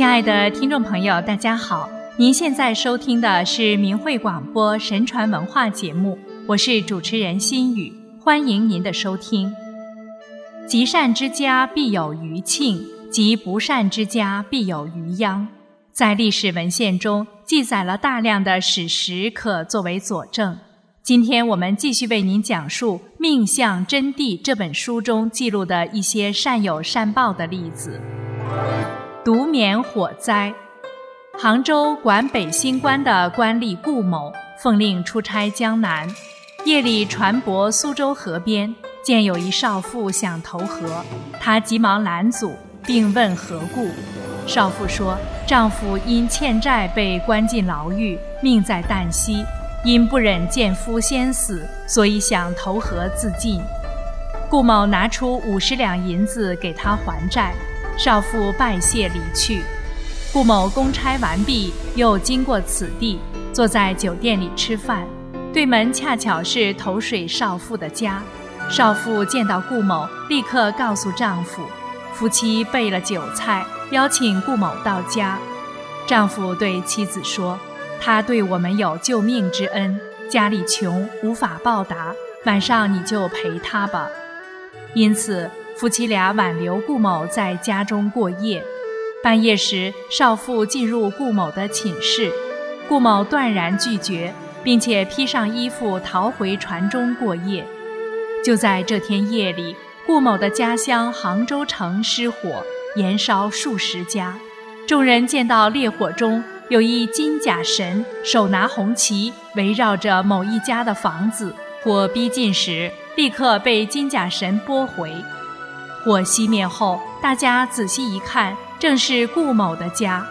亲爱的听众朋友，大家好！您现在收听的是明慧广播神传文化节目，我是主持人心雨，欢迎您的收听。积善之家必有余庆，积不善之家必有余殃。在历史文献中记载了大量的史实，可作为佐证。今天我们继续为您讲述《命相真谛》这本书中记录的一些善有善报的例子。独免火灾。杭州管北新关的官吏顾某奉令出差江南，夜里船泊苏州河边，见有一少妇想投河，他急忙拦阻，并问何故。少妇说：“丈夫因欠债被关进牢狱，命在旦夕。”因不忍见夫先死，所以想投河自尽。顾某拿出五十两银子给他还债，少妇拜谢离去。顾某公差完毕，又经过此地，坐在酒店里吃饭，对门恰巧是投水少妇的家。少妇见到顾某，立刻告诉丈夫，夫妻备了酒菜，邀请顾某到家。丈夫对妻子说。他对我们有救命之恩，家里穷无法报答，晚上你就陪他吧。因此，夫妻俩挽留顾某在家中过夜。半夜时，少妇进入顾某的寝室，顾某断然拒绝，并且披上衣服逃回船中过夜。就在这天夜里，顾某的家乡杭州城失火，延烧数十家，众人见到烈火中。有一金甲神手拿红旗，围绕着某一家的房子。火逼近时，立刻被金甲神拨回。火熄灭后，大家仔细一看，正是顾某的家。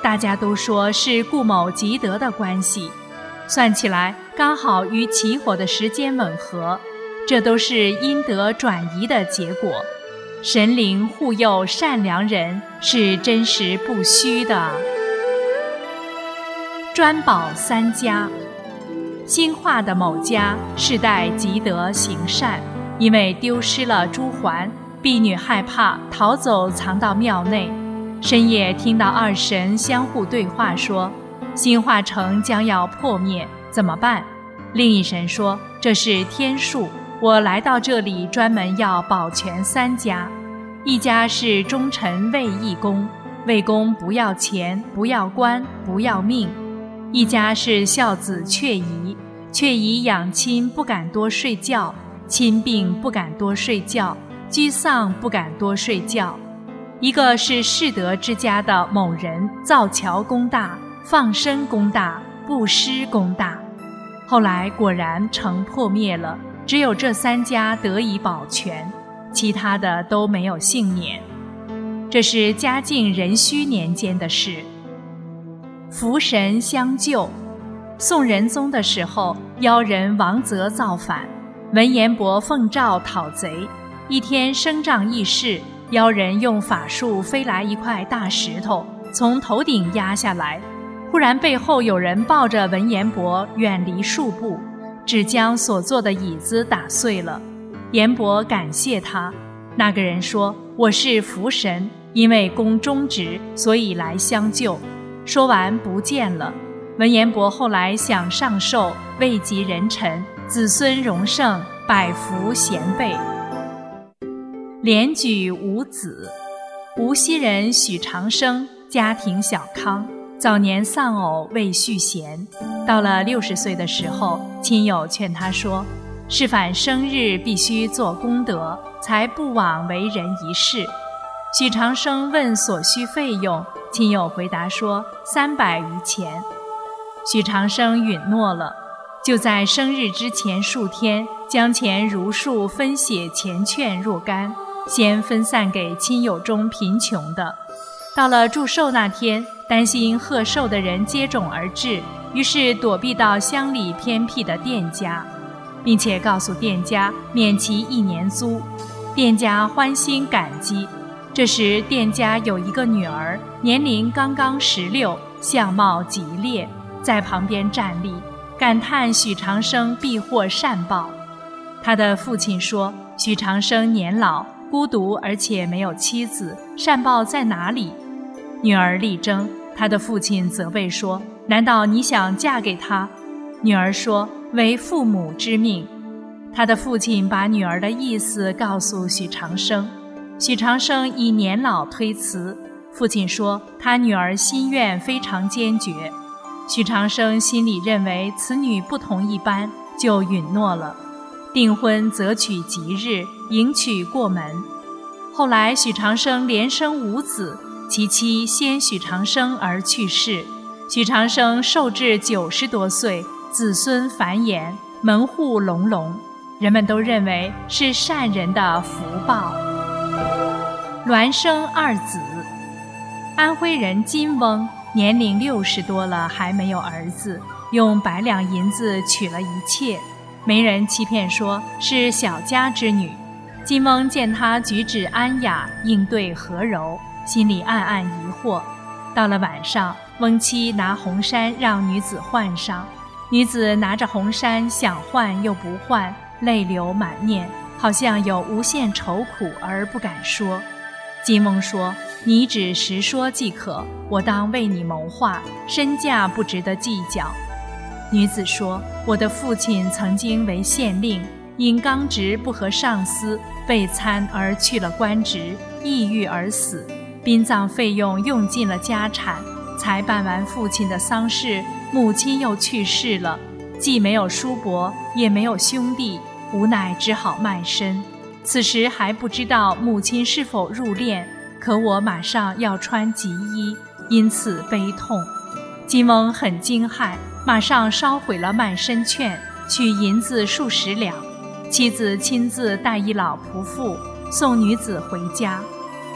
大家都说是顾某积德的关系，算起来刚好与起火的时间吻合。这都是阴德转移的结果。神灵护佑善良人，是真实不虚的。专保三家，兴化的某家世代积德行善，因为丢失了珠环，婢女害怕逃走，藏到庙内。深夜听到二神相互对话，说：“兴化城将要破灭，怎么办？”另一神说：“这是天数，我来到这里专门要保全三家。一家是忠臣卫义公，卫公不要钱，不要官，不要命。”一家是孝子阙宜，阙宜养亲不敢多睡觉，亲病不敢多睡觉，居丧不敢多睡觉。一个是世德之家的某人，造桥功大，放生功大，布施功大。后来果然城破灭了，只有这三家得以保全，其他的都没有幸免。这是嘉靖壬戌年间的事。福神相救。宋仁宗的时候，妖人王泽造反，文彦博奉诏讨贼。一天声仗议事，妖人用法术飞来一块大石头，从头顶压下来。忽然背后有人抱着文彦博远离数步，只将所坐的椅子打碎了。彦博感谢他。那个人说：“我是福神，因为公忠直，所以来相救。”说完不见了。文彦博后来想上寿，位极人臣，子孙荣盛，百福贤辈。连举五子，无锡人许长生家庭小康，早年丧偶未续弦。到了六十岁的时候，亲友劝他说：“是反生日必须做功德，才不枉为人一世。”许长生问所需费用。亲友回答说：“三百余钱。”许长生允诺了，就在生日之前数天，将钱如数分写钱券若干，先分散给亲友中贫穷的。到了祝寿那天，担心贺寿的人接踵而至，于是躲避到乡里偏僻的店家，并且告诉店家免其一年租。店家欢心感激。这时，店家有一个女儿，年龄刚刚十六，相貌极烈，在旁边站立，感叹许长生必获善报。他的父亲说：“许长生年老孤独，而且没有妻子，善报在哪里？”女儿力争，她的父亲责备说：“难道你想嫁给他？”女儿说：“为父母之命。”她的父亲把女儿的意思告诉许长生，许长生以年老推辞。父亲说他女儿心愿非常坚决，许长生心里认为此女不同一般，就允诺了。订婚择取吉日，迎娶过门。后来许长生连生五子，其妻先许长生而去世，许长生寿至九十多岁，子孙繁衍，门户隆隆。人们都认为是善人的福报。孪生二子，安徽人金翁年龄六十多了还没有儿子，用百两银子娶了一妾，媒人欺骗说是小家之女。金翁见她举止安雅，应对和柔，心里暗暗疑惑。到了晚上，翁妻拿红衫让女子换上，女子拿着红衫想换又不换。泪流满面，好像有无限愁苦而不敢说。金翁说：“你只实说即可，我当为你谋划，身价不值得计较。”女子说：“我的父亲曾经为县令，因刚直不合上司，被参而去了官职，抑郁而死。殡葬费用用尽了家产，才办完父亲的丧事，母亲又去世了，既没有叔伯，也没有兄弟。”无奈只好卖身，此时还不知道母亲是否入殓，可我马上要穿吉衣，因此悲痛。金翁很惊骇，马上烧毁了卖身券，取银子数十两。妻子亲自带一老仆妇送女子回家，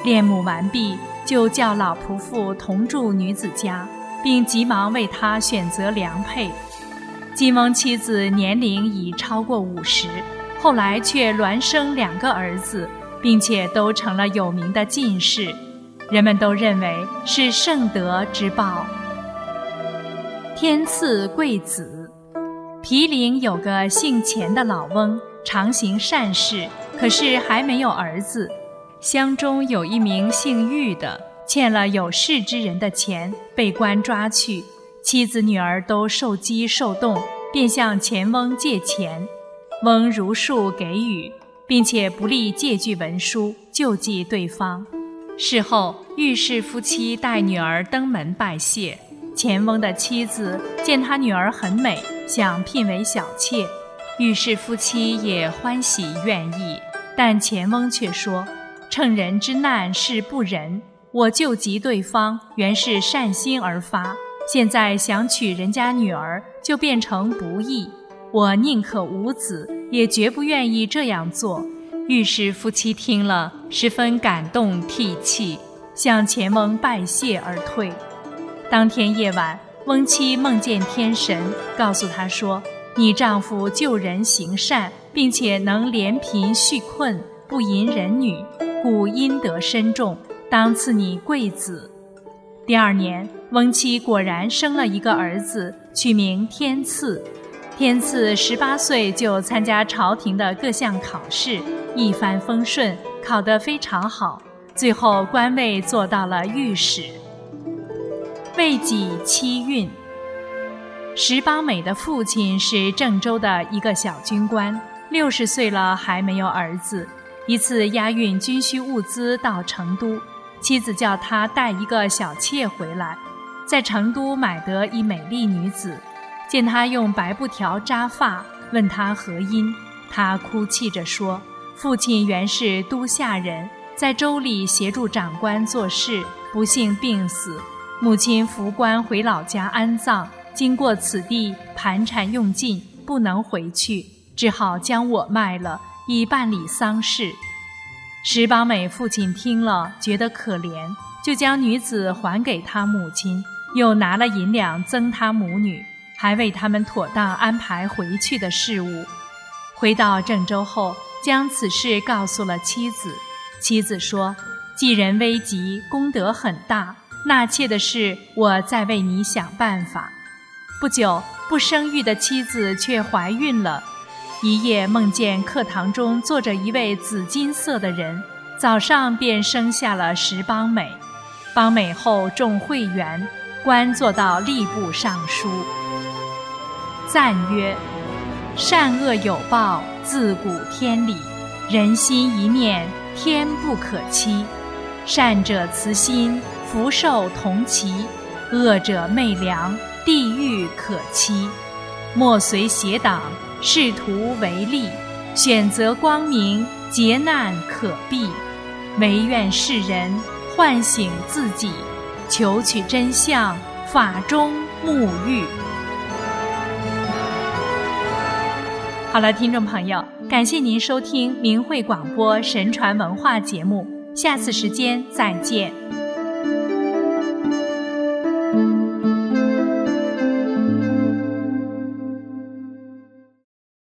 殓母完毕，就叫老仆妇同住女子家，并急忙为她选择良配。金翁妻子年龄已超过五十，后来却孪生两个儿子，并且都成了有名的进士，人们都认为是圣德之报。天赐贵子，毗陵有个姓钱的老翁，常行善事，可是还没有儿子。乡中有一名姓玉的，欠了有势之人的钱，被官抓去。妻子女儿都受饥受冻，便向钱翁借钱，翁如数给予，并且不立借据文书，救济对方。事后，玉氏夫妻带女儿登门拜谢。钱翁的妻子见他女儿很美，想聘为小妾，于是夫妻也欢喜愿意。但钱翁却说：“趁人之难是不仁，我救急对方原是善心而发。”现在想娶人家女儿，就变成不义。我宁可无子，也绝不愿意这样做。于是夫妻听了，十分感动涕泣，向钱翁拜谢而退。当天夜晚，翁妻梦见天神，告诉她说：“你丈夫救人行善，并且能怜贫恤困，不淫人女，故阴德深重，当赐你贵子。”第二年，翁妻果然生了一个儿子，取名天赐。天赐十八岁就参加朝廷的各项考试，一帆风顺，考得非常好，最后官位做到了御史。未几七运，石邦美的父亲是郑州的一个小军官，六十岁了还没有儿子。一次押运军需物资到成都。妻子叫他带一个小妾回来，在成都买得一美丽女子，见他用白布条扎发，问他何因，他哭泣着说：“父亲原是都下人，在州里协助长官做事，不幸病死，母亲扶棺回老家安葬，经过此地，盘缠用尽，不能回去，只好将我卖了，以办理丧事。”石邦美父亲听了，觉得可怜，就将女子还给他母亲，又拿了银两赠他母女，还为他们妥当安排回去的事务。回到郑州后，将此事告诉了妻子。妻子说：“寄人危急，功德很大，纳妾的事，我再为你想办法。”不久，不生育的妻子却怀孕了。一夜梦见课堂中坐着一位紫金色的人，早上便生下了石邦美。邦美后中会员，官做到吏部尚书。赞曰：善恶有报，自古天理。人心一念，天不可欺。善者慈心，福寿同齐；恶者昧良，地狱可期。莫随邪党，仕途为利。选择光明，劫难可避。唯愿世人唤醒自己，求取真相，法中沐浴。好了，听众朋友，感谢您收听明慧广播神传文化节目，下次时间再见。